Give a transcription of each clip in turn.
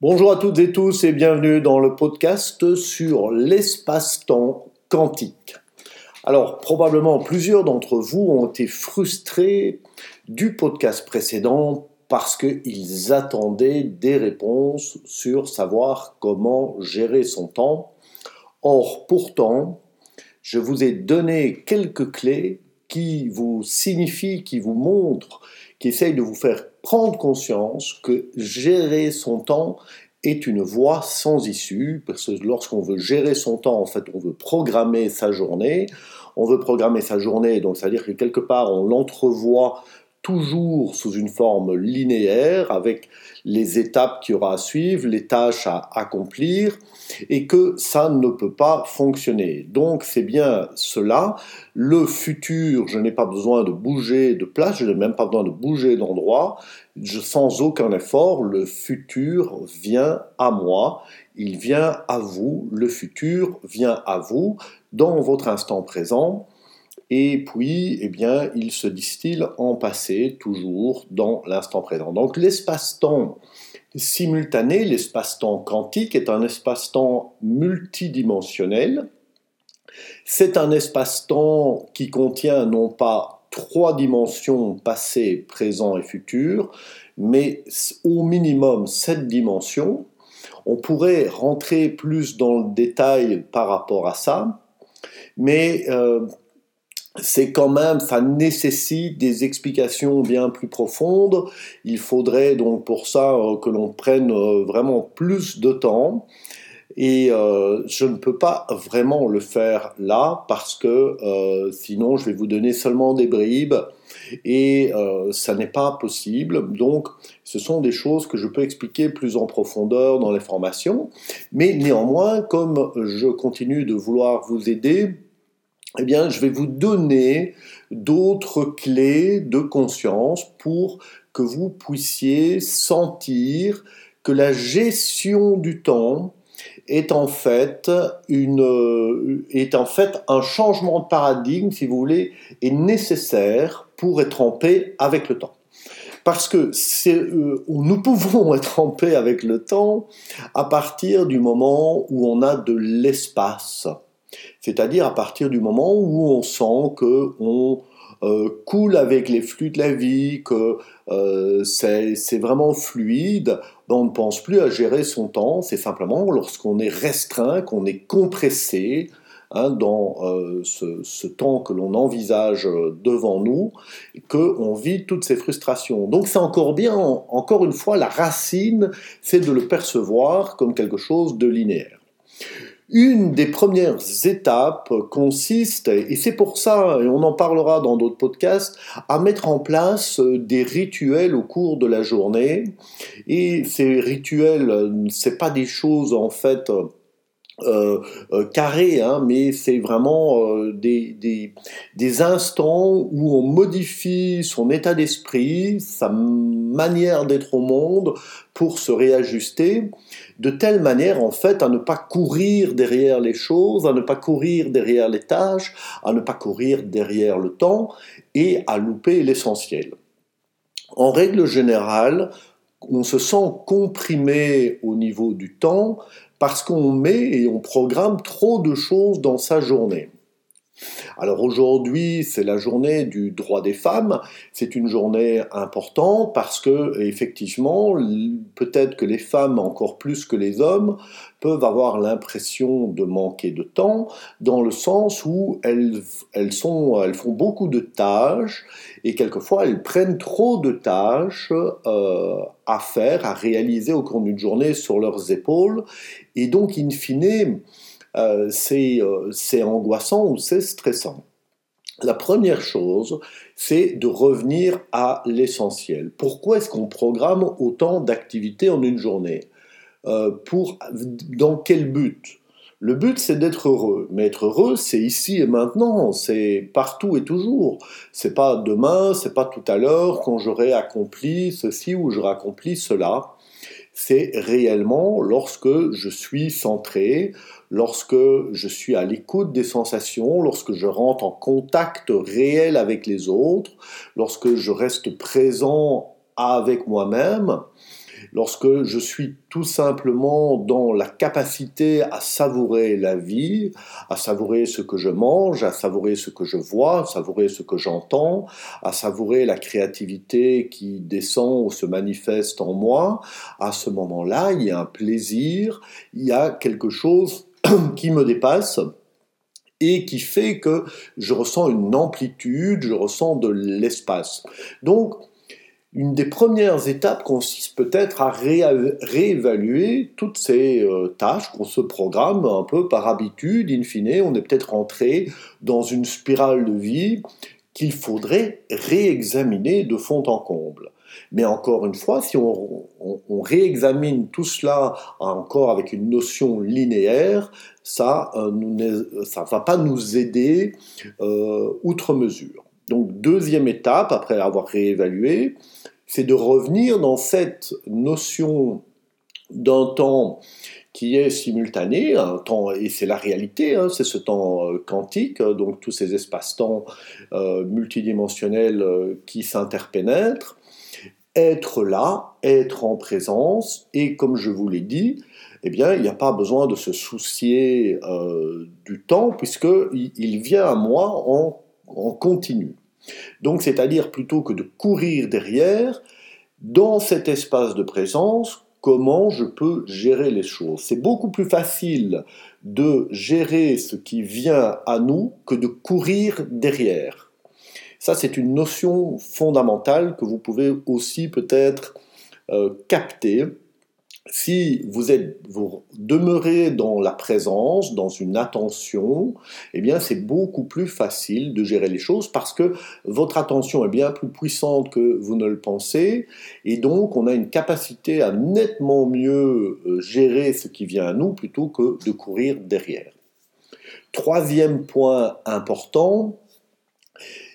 Bonjour à toutes et tous et bienvenue dans le podcast sur l'espace-temps quantique. Alors probablement plusieurs d'entre vous ont été frustrés du podcast précédent parce qu'ils attendaient des réponses sur savoir comment gérer son temps. Or pourtant, je vous ai donné quelques clés qui vous signifient, qui vous montrent, qui essayent de vous faire prendre conscience que gérer son temps est une voie sans issue, parce que lorsqu'on veut gérer son temps, en fait, on veut programmer sa journée. On veut programmer sa journée, donc c'est-à-dire que quelque part, on l'entrevoit toujours sous une forme linéaire, avec les étapes qu'il y aura à suivre, les tâches à accomplir, et que ça ne peut pas fonctionner. Donc c'est bien cela. Le futur, je n'ai pas besoin de bouger de place, je n'ai même pas besoin de bouger d'endroit. Sans aucun effort, le futur vient à moi, il vient à vous, le futur vient à vous dans votre instant présent et puis, eh bien, il se distille en passé, toujours dans l'instant présent. Donc l'espace-temps simultané, l'espace-temps quantique, est un espace-temps multidimensionnel. C'est un espace-temps qui contient non pas trois dimensions passé, présent et futur, mais au minimum sept dimensions. On pourrait rentrer plus dans le détail par rapport à ça, mais euh, c'est quand même, ça nécessite des explications bien plus profondes. Il faudrait donc pour ça euh, que l'on prenne euh, vraiment plus de temps. Et euh, je ne peux pas vraiment le faire là parce que sinon je vais vous donner seulement des bribes et ça n'est pas possible. Donc ce sont des choses que je peux expliquer plus en profondeur dans les formations. Mais néanmoins, comme je continue de vouloir vous aider, eh bien, je vais vous donner d'autres clés de conscience pour que vous puissiez sentir que la gestion du temps est en fait une est en fait un changement de paradigme si vous voulez est nécessaire pour être en paix avec le temps. Parce que euh, nous pouvons être en paix avec le temps à partir du moment où on a de l'espace c'est-à-dire à partir du moment où on sent que on euh, coule avec les flux de la vie, que euh, c'est vraiment fluide, ben, on ne pense plus à gérer son temps, c'est simplement lorsqu'on est restreint, qu'on est compressé hein, dans euh, ce, temps que l'on envisage devant nous, qu'on vit toutes ces frustrations. Donc c'est encore bien, encore une fois, la racine, c'est de le percevoir comme quelque chose de linéaire. Une des premières étapes consiste, et c'est pour ça, et on en parlera dans d'autres podcasts, à mettre en place des rituels au cours de la journée. Et ces rituels, c'est pas des choses en fait euh, euh, hein, mais c'est vraiment euh, des, instants où on modifie son état d'esprit, sa manière d'être au monde pour se réajuster, de telle manière en fait à ne pas courir derrière les choses, à ne pas courir derrière les tâches, à ne pas courir derrière le temps et à louper l'essentiel. En règle générale, on se sent comprimé au niveau du temps parce qu'on met et on programme trop de choses dans sa journée. Alors aujourd'hui, c'est la journée du droit des femmes. C'est une journée importante parce que, effectivement, peut-être que les femmes, encore plus que les hommes, peuvent avoir l'impression de manquer de temps, dans le sens où elles, elles, sont, elles font beaucoup de tâches et quelquefois elles prennent trop de tâches euh, à faire, à réaliser au cours d'une journée sur leurs épaules. Et donc, in fine, euh, euh, c'est angoissant ou c'est stressant. La première chose, c'est de revenir à l'essentiel. Pourquoi est-ce qu'on programme autant d'activités en une journée? Euh, pour, Dans quel but? Le but, c'est d'être heureux. Mais être heureux, c'est ici et maintenant, c'est partout et toujours. C'est pas demain, c'est pas tout à l'heure, quand j'aurai accompli ceci ou j'aurai accompli cela. C'est réellement lorsque je suis centré, lorsque je suis à l'écoute des sensations, lorsque je rentre en contact réel avec les autres, lorsque je reste présent avec moi-même, lorsque je suis tout simplement dans la capacité à savourer la vie, à savourer ce que je mange, à savourer ce que je vois, à savourer ce que j'entends, à savourer la créativité qui descend ou se manifeste en moi, à ce moment-là, il y a un plaisir, il y a quelque chose qui me dépasse et qui fait que je ressens une amplitude, je ressens de l'espace. Donc, une des premières étapes consiste peut-être à réévaluer toutes ces euh, tâches qu'on se programme un peu par habitude. In fine, on est peut-être entré dans une spirale de vie qu'il faudrait réexaminer de fond en comble. Mais encore une fois, si on, réexamine tout cela encore avec une notion linéaire, ça ne euh, va pas nous aider euh, outre mesure. Donc deuxième étape, après avoir réévalué, c'est de revenir dans cette notion d'un temps qui est simultané, un temps, et c'est la réalité, hein, c'est ce temps euh, quantique, donc tous ces espaces-temps euh, multidimensionnels euh, qui s'interpénètrent, être là, être en présence, et comme je vous l'ai dit, eh bien, il n'y a pas besoin de se soucier du temps, puisqu'il il vient à moi en, en continu. Donc, c'est-à-dire plutôt que de courir derrière, dans cet espace de présence, comment je peux gérer les choses. C'est beaucoup plus facile de gérer ce qui vient à nous que de courir derrière. Ça, c'est une notion fondamentale que vous pouvez aussi peut-être euh, capter si vous, êtes, vous demeurez dans la présence, dans une attention, eh bien c'est beaucoup plus facile de gérer les choses parce que votre attention est bien plus puissante que vous ne le pensez et donc on a une capacité à nettement mieux euh, gérer ce qui vient à nous plutôt que de courir derrière. Troisième point important,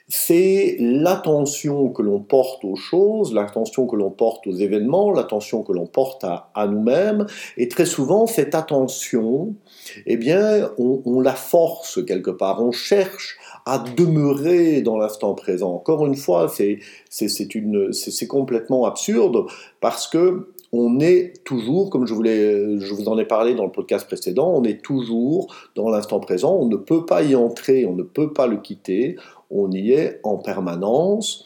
c'est l'attention que l'on porte aux choses, l'attention que l'on porte aux événements, l'attention que l'on porte à, nous-mêmes. Et très souvent, cette attention, eh bien, on, la force quelque part. On cherche à demeurer dans l'instant présent. Encore une fois, c'est complètement absurde parce que on est toujours, comme je, vous en ai parlé dans le podcast précédent, on est toujours dans l'instant présent, on ne peut pas y entrer, on ne peut pas le quitter, on y est en permanence,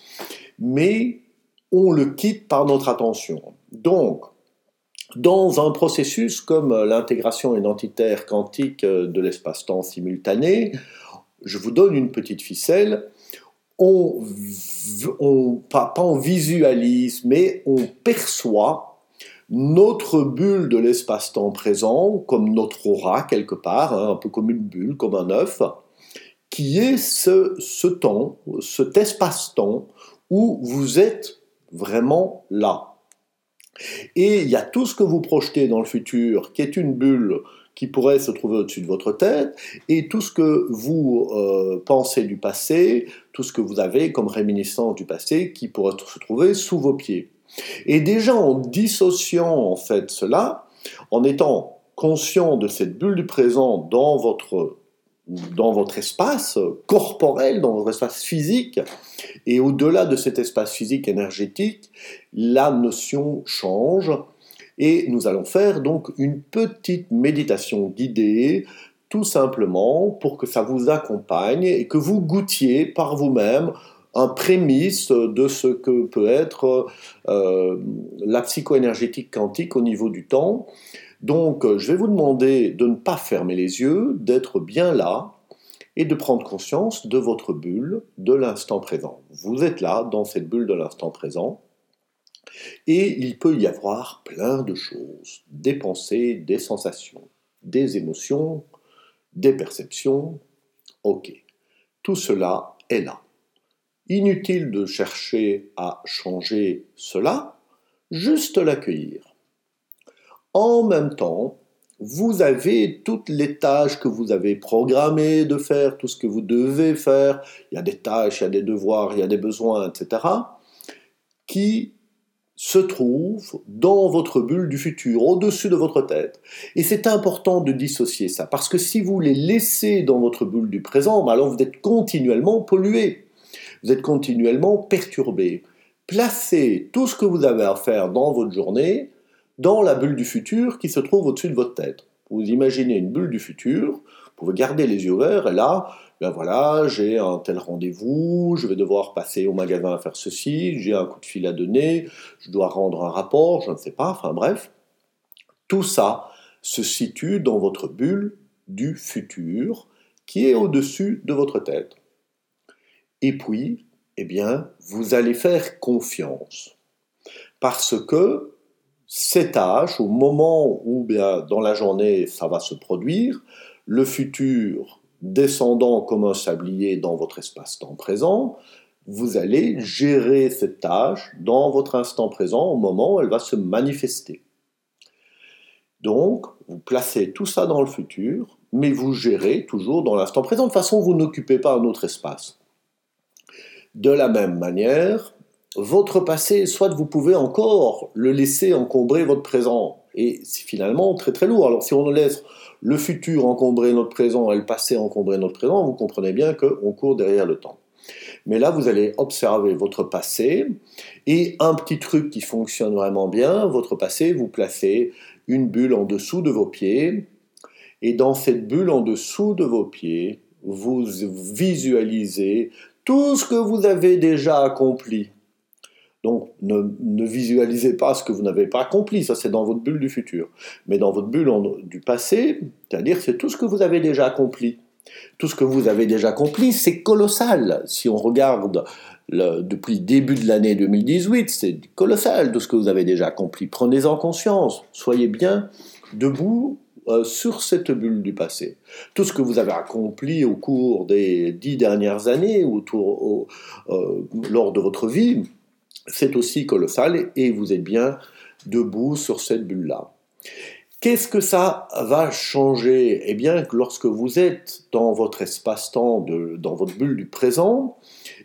mais on le quitte par notre attention. Donc, dans un processus comme l'intégration identitaire quantique de l'espace-temps simultané, je vous donne une petite ficelle, on, pas, on visualise, mais on perçoit notre bulle de l'espace-temps présent comme notre aura quelque part, hein, un peu comme une bulle, comme un œuf, qui est ce, temps, cet espace-temps où vous êtes vraiment là. Et il y a tout ce que vous projetez dans le futur, qui est une bulle qui pourrait se trouver au-dessus de votre tête, et tout ce que vous euh, pensez du passé, tout ce que vous avez comme réminiscence du passé, qui pourrait se trouver sous vos pieds. Et déjà en dissociant en fait cela, en étant conscient de cette bulle du présent dans votre dans votre espace corporel, dans votre espace physique, et au-delà de cet espace physique énergétique, la notion change, et nous allons faire donc une petite méditation guidée, tout simplement pour que ça vous accompagne et que vous goûtiez par vous-même un prémisse de ce que peut être euh, la psychoénergétique quantique au niveau du temps. Donc, euh, je vais vous demander de ne pas fermer les yeux, d'être bien là et de prendre conscience de votre bulle de l'instant présent. Vous êtes là, dans cette bulle de l'instant présent, et il peut y avoir plein de choses, des pensées, des sensations, des émotions, des perceptions. Ok, tout cela est là. Inutile de chercher à changer cela, juste l'accueillir. En même temps, vous avez toutes les tâches que vous avez programmées de faire, tout ce que vous devez faire. Il y a des tâches, il y a des devoirs, il y a des besoins, etc. qui se trouvent dans votre bulle du futur, au-dessus de votre tête. Et c'est important de dissocier ça, parce que si vous les laissez dans votre bulle du présent, ben alors vous êtes continuellement pollué, vous êtes continuellement perturbé. Placez tout ce que vous avez à faire dans votre journée dans la bulle du futur qui se trouve au-dessus de votre tête. Vous imaginez une bulle du futur, vous pouvez garder les yeux ouverts, et là, ben voilà, j'ai un tel rendez-vous, je vais devoir passer au magasin à faire ceci, j'ai un coup de fil à donner, je dois rendre un rapport, je ne sais pas, enfin bref. Tout ça se situe dans votre bulle du futur qui est au-dessus de votre tête. Et puis, eh bien, vous allez faire confiance. Parce que cet âge, au moment où bien, dans la journée ça va se produire, le futur descendant comme un sablier dans votre espace-temps présent, vous allez gérer cette tâche dans votre instant présent au moment où elle va se manifester. Donc, vous placez tout ça dans le futur, mais vous gérez toujours dans l'instant présent. De toute façon, vous n'occupez pas un autre espace. De la même manière, votre passé, soit vous pouvez encore le laisser encombrer votre présent, et c'est finalement très très lourd. Alors si on laisse le futur encombrer notre présent et le passé encombrer notre présent, vous comprenez bien qu'on court derrière le temps. Mais là, vous allez observer votre passé et un petit truc qui fonctionne vraiment bien, votre passé, vous placez une bulle en dessous de vos pieds et dans cette bulle en dessous de vos pieds, vous visualisez tout ce que vous avez déjà accompli donc ne, visualisez pas ce que vous n'avez pas accompli, ça c'est dans votre bulle du futur. Mais dans votre bulle du passé, c'est-à-dire c'est tout ce que vous avez déjà accompli. Tout ce que vous avez déjà accompli, c'est colossal. Si on regarde depuis le début de l'année 2018, c'est colossal tout ce que vous avez déjà accompli. Prenez-en conscience, soyez bien debout euh, sur cette bulle du passé. Tout ce que vous avez accompli au cours des dix dernières années, autour, euh, lors de votre vie, c'est aussi colossal et vous êtes bien debout sur cette bulle-là. Qu'est-ce que ça va changer? Eh bien, lorsque vous êtes dans votre espace-temps, dans votre bulle du présent,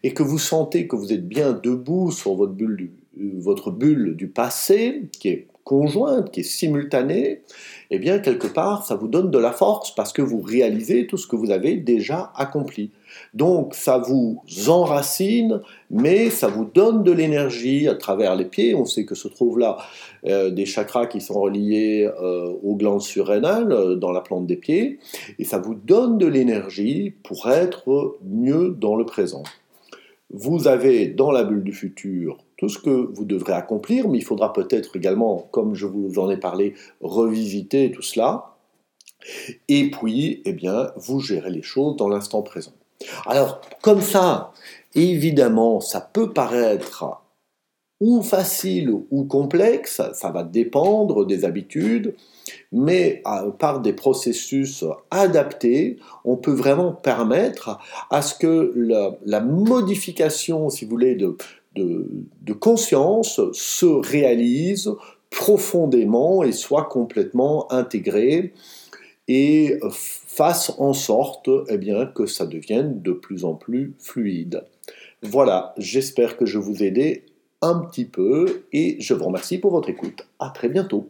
et que vous sentez que vous êtes bien debout sur votre bulle du, votre bulle du passé, qui est conjointe, qui est simultanée, eh bien, quelque part, ça vous donne de la force parce que vous réalisez tout ce que vous avez déjà accompli. Donc, ça vous enracine, mais ça vous donne de l'énergie à travers les pieds. On sait que se trouvent là euh, des chakras qui sont reliés euh, aux glandes surrénales euh, dans la plante des pieds, et ça vous donne de l'énergie pour être mieux dans le présent. Vous avez dans la bulle du futur tout ce que vous devrez accomplir, mais il faudra peut-être également, comme je vous en ai parlé, revisiter tout cela. Et puis, eh bien, vous gérez les choses dans l'instant présent. Alors, comme ça, évidemment, ça peut paraître ou facile ou complexe, ça va dépendre des habitudes, mais euh, par des processus adaptés, on peut vraiment permettre à ce que la modification, si vous voulez, de, conscience se réalise profondément et soit complètement intégré et fasse en sorte eh bien, que ça devienne de plus en plus fluide. Voilà, j'espère que je vous ai aidé un petit peu et je vous remercie pour votre écoute. À très bientôt.